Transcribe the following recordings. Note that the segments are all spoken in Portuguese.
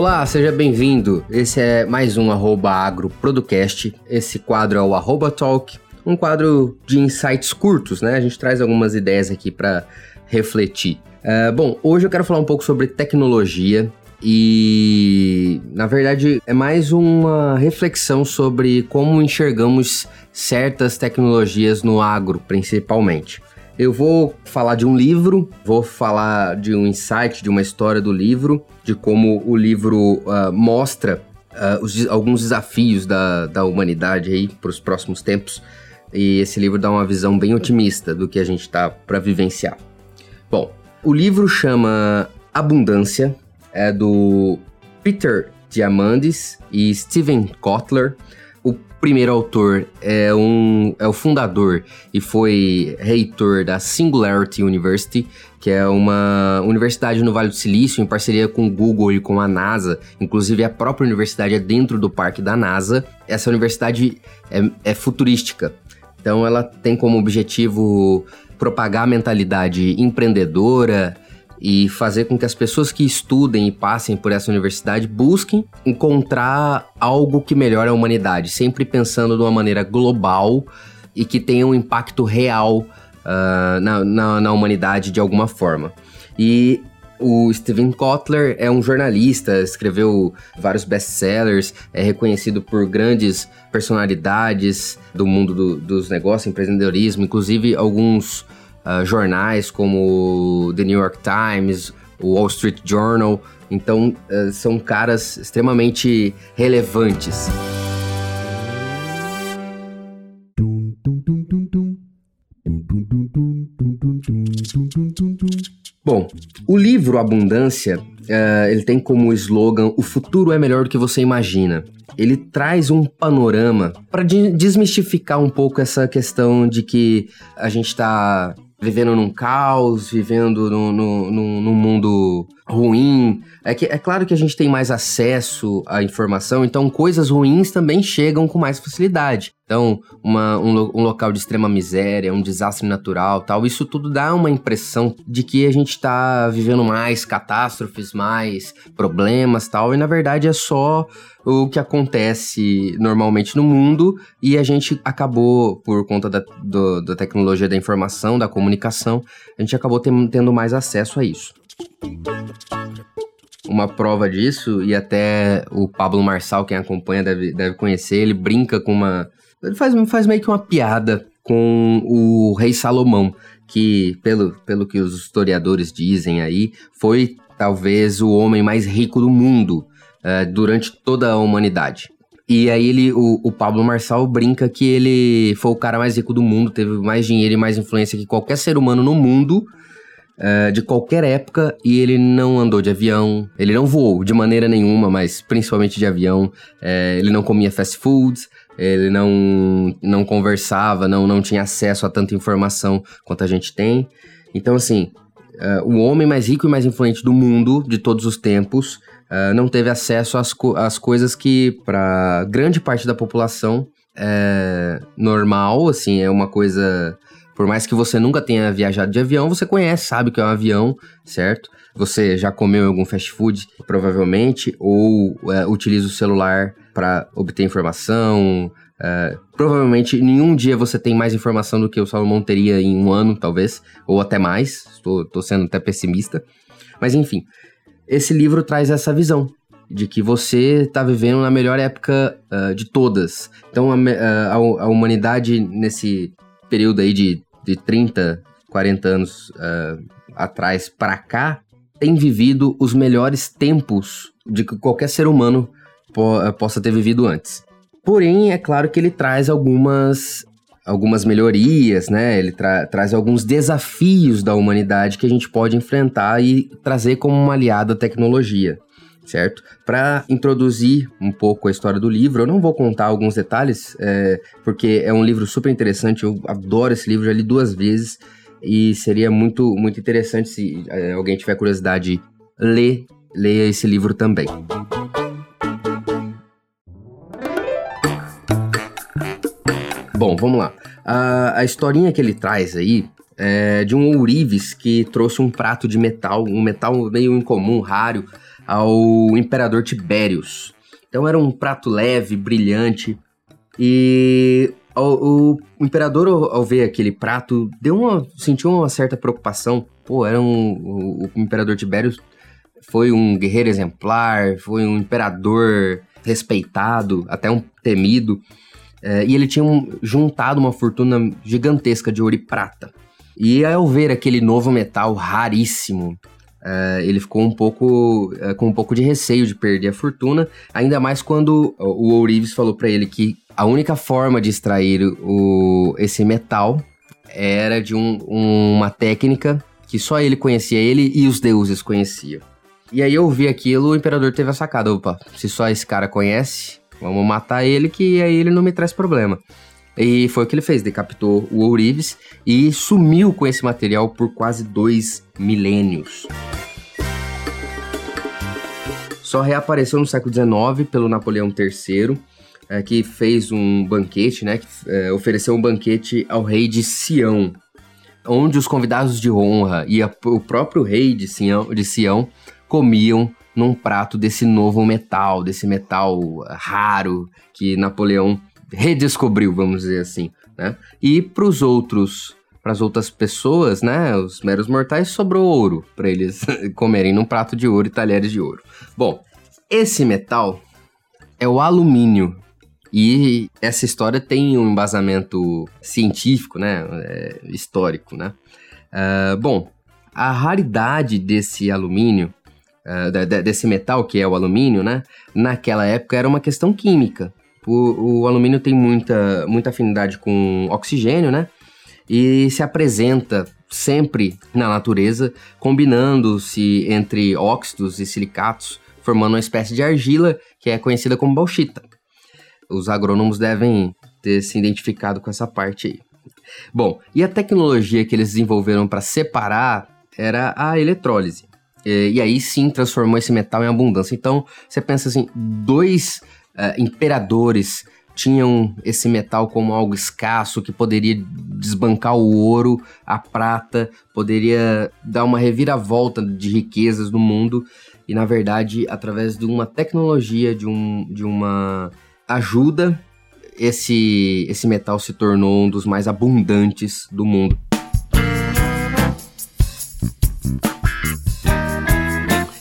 Olá, seja bem-vindo. Esse é mais um arroba. Esse quadro é o arroba talk, um quadro de insights curtos, né? A gente traz algumas ideias aqui para refletir. Uh, bom, hoje eu quero falar um pouco sobre tecnologia e, na verdade, é mais uma reflexão sobre como enxergamos certas tecnologias no agro, principalmente. Eu vou falar de um livro, vou falar de um insight, de uma história do livro, de como o livro uh, mostra uh, os, alguns desafios da, da humanidade aí para os próximos tempos. E esse livro dá uma visão bem otimista do que a gente está para vivenciar. Bom, o livro chama Abundância, é do Peter Diamandis e Steven Kotler. Primeiro autor é, um, é o fundador e foi reitor da Singularity University, que é uma universidade no Vale do Silício, em parceria com o Google e com a NASA. Inclusive, a própria universidade é dentro do parque da NASA. Essa universidade é, é futurística. Então, ela tem como objetivo propagar a mentalidade empreendedora, e fazer com que as pessoas que estudem e passem por essa universidade busquem encontrar algo que melhore a humanidade, sempre pensando de uma maneira global e que tenha um impacto real uh, na, na, na humanidade de alguma forma. E o Steven Kotler é um jornalista, escreveu vários best-sellers, é reconhecido por grandes personalidades do mundo do, dos negócios, empreendedorismo, inclusive alguns uh, jornais como The New York Times, o Wall Street Journal. Então, uh, são caras extremamente relevantes. Bom, o livro Abundância, uh, ele tem como slogan O futuro é melhor do que você imagina. Ele traz um panorama para desmistificar um pouco essa questão de que a gente está vivendo num caos, vivendo num, num, num, mundo ruim. É, que, é claro que a gente tem mais acesso à informação, então coisas ruins também chegam com mais facilidade. Então, uma, um, um, local de extrema miséria, um desastre natural, tal, isso tudo dá uma impressão de que a gente está vivendo mais catástrofes, mais problemas, tal, e na verdade é só o que acontece normalmente no mundo e a gente acabou, por conta da, do, da tecnologia da informação, da comunicação, a gente acabou tendo mais acesso a isso. Uma prova disso, e até o Pablo Marçal, quem acompanha deve, deve conhecer, ele brinca com uma. Ele faz, faz meio que uma piada com o rei Salomão, que, pelo, pelo que os historiadores dizem aí, foi talvez o homem mais rico do mundo uh, durante toda a humanidade. E aí ele, o, o, Pablo Marçal brinca que ele foi o cara mais rico do mundo, teve mais dinheiro e mais influência que qualquer ser humano no mundo, uh, de qualquer época, e ele não andou de avião, ele não voou de maneira nenhuma, mas principalmente de avião, uh, ele não comia fast foods, ele não, não conversava, não, não tinha acesso a tanta informação quanto a gente tem. Então, assim, uh, o homem mais rico e mais influente do mundo, de todos os tempos, uh, não teve acesso às, co às coisas que, para grande parte da população, é normal, assim, é uma coisa. Por mais que você nunca tenha viajado de avião, você conhece, sabe que é um avião, certo? Você já comeu algum fast food, provavelmente, ou é, utiliza o celular para obter informação. É, provavelmente, nenhum dia você tem mais informação do que o Salomão teria em um ano, talvez, ou até mais. Estou sendo até pessimista. Mas enfim, esse livro traz essa visão de que você está vivendo na melhor época uh, de todas. Então, a, a, a, humanidade, nesse período aí de, de 30, 40 anos uh, atrás para cá, tem vivido os melhores tempos de que qualquer ser humano po possa ter vivido antes. Porém, é claro que ele traz algumas algumas melhorias, né? Ele tra traz alguns desafios da humanidade que a gente pode enfrentar e trazer como uma aliada a tecnologia, certo? Para introduzir um pouco a história do livro, eu não vou contar alguns detalhes, é, porque é um livro super interessante, eu adoro esse livro, já li duas vezes e seria muito, muito interessante se é, alguém tiver curiosidade ler, leia esse livro também. Bom, vamos lá. A, a historinha que ele traz aí é, de um ourives que trouxe um prato de metal, um metal meio incomum, raro, ao imperador Tibérios. Então era um prato leve, brilhante, e o, o, imperador, ao, ao, ver aquele prato, deu uma, sentiu uma certa preocupação. Pô, era um, o, o imperador Tibérios foi um guerreiro exemplar, foi um imperador respeitado, até um temido. É, e ele tinha um, juntado uma fortuna gigantesca de ouro e prata. E ao ver aquele novo metal raríssimo, é, ele ficou um pouco é, com um pouco de receio de perder a fortuna, ainda mais quando o Ourives falou para ele que a única forma de extrair o, esse metal era de um, uma técnica que só ele conhecia, ele e os deuses conheciam. E aí eu vi aquilo, o imperador teve a sacada, opa, se só esse cara conhece, vamos matar ele que aí ele não me traz problema. E foi o que ele fez, decapitou o Ourives e sumiu com esse material por quase dois milênios. Só reapareceu no século XIX pelo Napoleão III, é, que fez um banquete, né? Que, é, ofereceu um banquete ao rei de Sião, onde os convidados de honra e a, o próprio rei de Sião, de Sião comiam num prato desse novo metal, desse metal raro que Napoleão redescobriu, vamos dizer assim, né? E para os outros, para as outras pessoas, né, os meros mortais, sobrou ouro para eles comerem num prato de ouro e talheres de ouro. Bom, esse metal é o alumínio. E essa história tem um embasamento científico, né, é, histórico, né? Uh, bom, a raridade desse alumínio uh, desse metal, que é o alumínio, né? Naquela época era uma questão química. O, o alumínio tem muita, muita afinidade com oxigênio, né? E se apresenta sempre na natureza, combinando-se entre óxidos e silicatos, formando uma espécie de argila que é conhecida como bauxita. Os agrônomos devem ter se identificado com essa parte aí. Bom, e a tecnologia que eles desenvolveram para separar era a eletrólise. E, e, aí sim transformou esse metal em abundância. Então você pensa assim: dois uh, imperadores tinham esse metal como algo escasso que poderia desbancar o ouro, a prata, poderia dar uma reviravolta de riquezas no mundo. E na verdade, através de uma tecnologia, de, um, de uma ajuda, esse, esse metal se tornou um dos mais abundantes do mundo.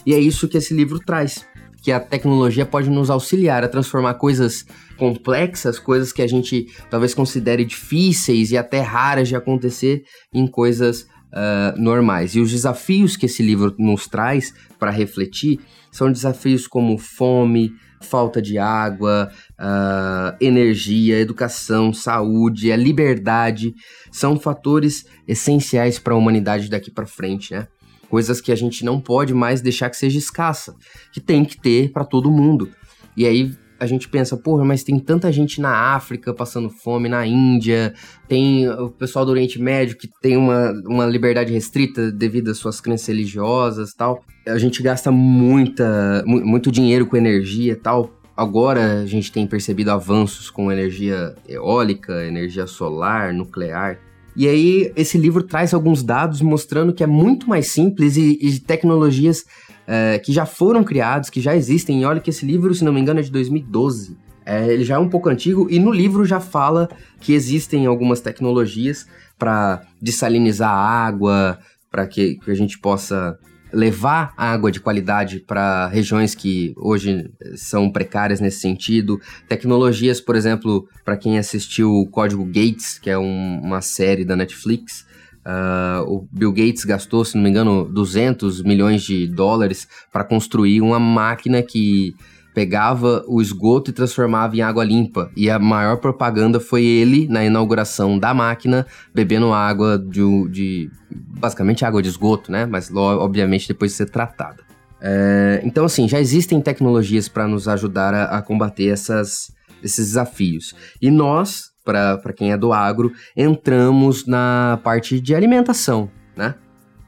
E é isso que esse livro traz. Que a tecnologia pode nos auxiliar a transformar coisas complexas, coisas que a gente talvez considere difíceis e até raras de acontecer, em coisas uh, normais. E os desafios que esse livro nos traz para refletir são desafios como fome, falta de água, uh, energia, educação, saúde, a liberdade, são fatores essenciais para a humanidade daqui para frente, né? Coisas que a gente não pode mais deixar que seja escassa, que tem que ter para todo mundo. E aí a gente pensa, porra, mas tem tanta gente na África passando fome, na Índia, tem o pessoal do Oriente Médio que tem uma, uma liberdade restrita devido às suas crenças religiosas tal. A gente gasta muita, muito dinheiro com energia tal. Agora a gente tem percebido avanços com energia eólica, energia solar, nuclear. E aí, esse livro traz alguns dados mostrando que é muito mais simples e, e tecnologias é, que já foram criadas, que já existem. E olha que esse livro, se não me engano, é de 2012. É, ele já é um pouco antigo e no livro já fala que existem algumas tecnologias para dessalinizar a água, para que, que a gente possa levar água de qualidade para regiões que hoje são precárias nesse sentido. Tecnologias, por exemplo, para quem assistiu o Código Gates, que é um, uma série da Netflix, uh, o Bill Gates gastou, se não me engano, 200 milhões de dólares para construir uma máquina que pegava o esgoto e transformava em água limpa. E a maior propaganda foi ele, na inauguração da máquina, bebendo água de, de basicamente água de esgoto, né? Mas obviamente depois de ser tratada. É, então, assim, já existem tecnologias para nos ajudar a, a combater essas, esses desafios. E nós, para quem é do agro, entramos na parte de alimentação, né?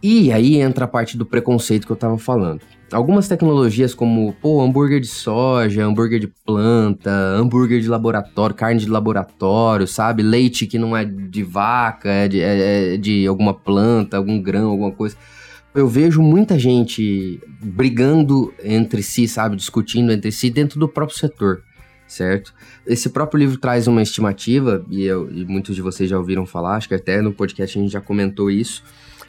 E aí entra a parte do preconceito que eu tava falando. Algumas tecnologias como, pô, hambúrguer de soja, hambúrguer de planta, hambúrguer de laboratório, carne de laboratório, sabe? Leite que não é de vaca, é de, é, é de alguma planta, algum grão, alguma coisa. Eu vejo muita gente brigando entre si, sabe? Discutindo entre si dentro do próprio setor, certo? Esse próprio livro traz uma estimativa, e, eu, e muitos de vocês já ouviram falar, acho que até no podcast a gente já comentou isso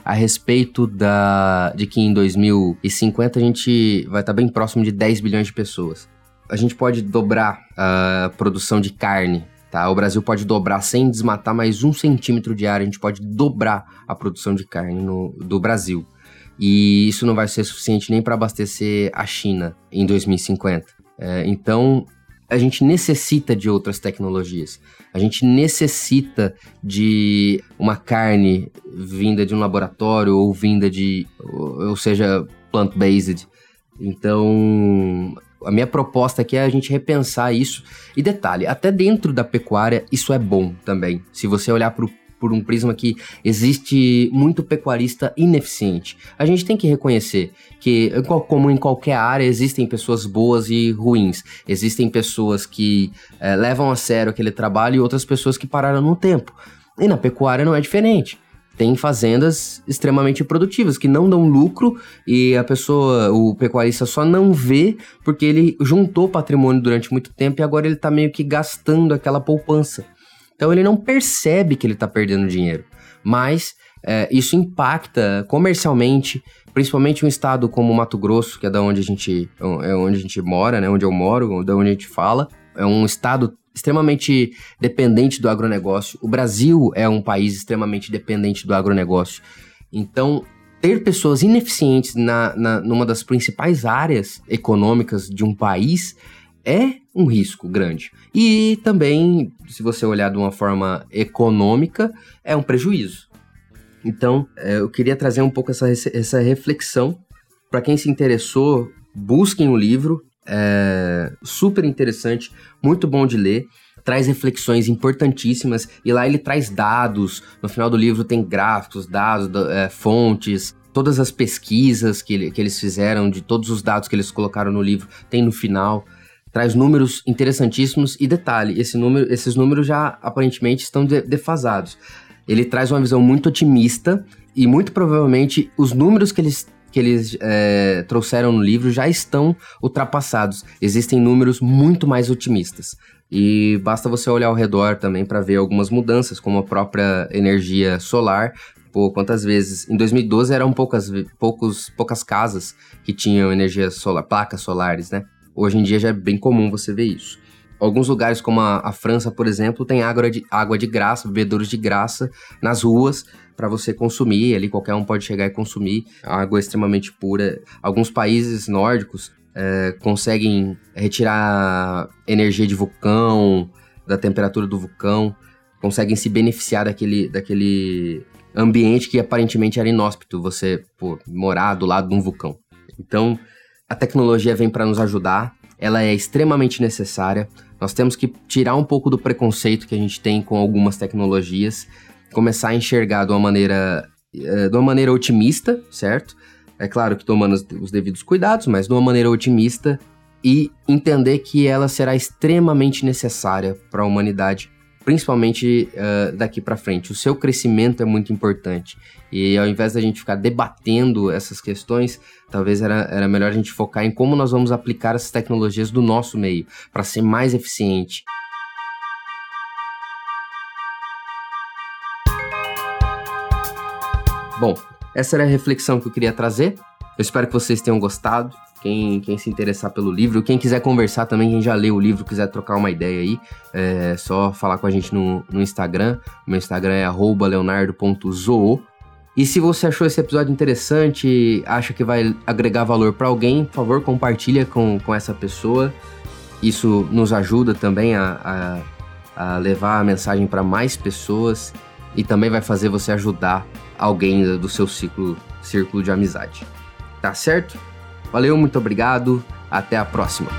a respeito da, de que em 2050 a gente vai estar bem próximo de 10 bilhões de pessoas. A gente pode dobrar a produção de carne, tá? O Brasil pode dobrar sem desmatar mais um centímetro de área, a gente pode dobrar a produção de carne no, do Brasil. E isso não vai ser suficiente nem para abastecer a China em 2050. É, então, a gente necessita de outras tecnologias. A gente necessita de uma carne vinda de um laboratório ou vinda de, ou seja, plant-based. Então, a minha proposta aqui é a gente repensar isso. E detalhe, até dentro da pecuária, isso é bom também. Se você olhar para o por um prisma que existe muito pecuarista ineficiente. A gente tem que reconhecer que, como em qualquer área, existem pessoas boas e ruins. Existem pessoas que é, levam a sério aquele trabalho e outras pessoas que pararam no tempo. E na pecuária não é diferente tem fazendas extremamente produtivas que não dão lucro e a pessoa, o pecuarista só não vê porque ele juntou patrimônio durante muito tempo e agora ele está meio que gastando aquela poupança. Então ele não percebe que ele está perdendo dinheiro, mas é, isso impacta comercialmente, principalmente um estado como Mato Grosso, que é da onde a gente, é onde a gente mora, né, onde eu moro, da onde a gente fala. É um estado extremamente dependente do agronegócio. O Brasil é um país extremamente dependente do agronegócio. Então, ter pessoas ineficientes na, na, numa das principais áreas econômicas de um país é um risco grande. E também, se você olhar de uma forma econômica, é um prejuízo. Então, é, eu queria trazer um pouco essa, essa reflexão. Para quem se interessou, busquem o livro. É super interessante, muito bom de ler. Traz reflexões importantíssimas e lá ele traz dados. No final do livro tem gráficos, dados, é, fontes, todas as pesquisas que, que eles fizeram, de todos os dados que eles colocaram no livro, tem no final traz números interessantíssimos e detalhe, esse número, esses números já aparentemente estão de, defasados. Ele traz uma visão muito otimista e muito provavelmente os números que eles que eles é, trouxeram no livro já estão ultrapassados. Existem números muito mais otimistas. E basta você olhar ao redor também para ver algumas mudanças, como a própria energia solar. Pô, quantas vezes? Em 2012 eram poucas, poucos, poucas casas que tinham energia solar, placas solares, né? Hoje em dia já é bem comum você ver isso. Alguns lugares, como a, a França, por exemplo, tem água de, água de graça, bebedouros de graça nas ruas para você consumir. Ali qualquer um pode chegar e consumir. Água é extremamente pura. Alguns países nórdicos é, conseguem retirar energia de vulcão, da temperatura do vulcão, conseguem se beneficiar daquele, daquele ambiente que aparentemente era inóspito, você pô, morar do lado de um vulcão. Então, a tecnologia vem para nos ajudar, ela é extremamente necessária. Nós temos que tirar um pouco do preconceito que a gente tem com algumas tecnologias, começar a enxergar de uma maneira, eh, de uma maneira otimista, certo? É claro que tomando os devidos cuidados, mas de uma maneira otimista e entender que ela será extremamente necessária para a humanidade principalmente uh, daqui para frente. O seu crescimento é muito importante. E ao invés da gente ficar debatendo essas questões, talvez era, era melhor a gente focar em como nós vamos aplicar essas tecnologias do nosso meio para ser mais eficiente. Bom, essa era a reflexão que eu queria trazer. Eu espero que vocês tenham gostado. Quem, quem se interessar pelo livro, quem quiser conversar também, quem já leu o livro, quiser trocar uma ideia aí, é só falar com a gente no, no Instagram. Meu Instagram é leonardo.zoo. E se você achou esse episódio interessante, acha que vai agregar valor para alguém, por favor, compartilha com, com essa pessoa. Isso nos ajuda também a, a, a levar a mensagem para mais pessoas e também vai fazer você ajudar alguém do seu ciclo, círculo de amizade. Tá certo? Valeu, muito obrigado. Até a próxima.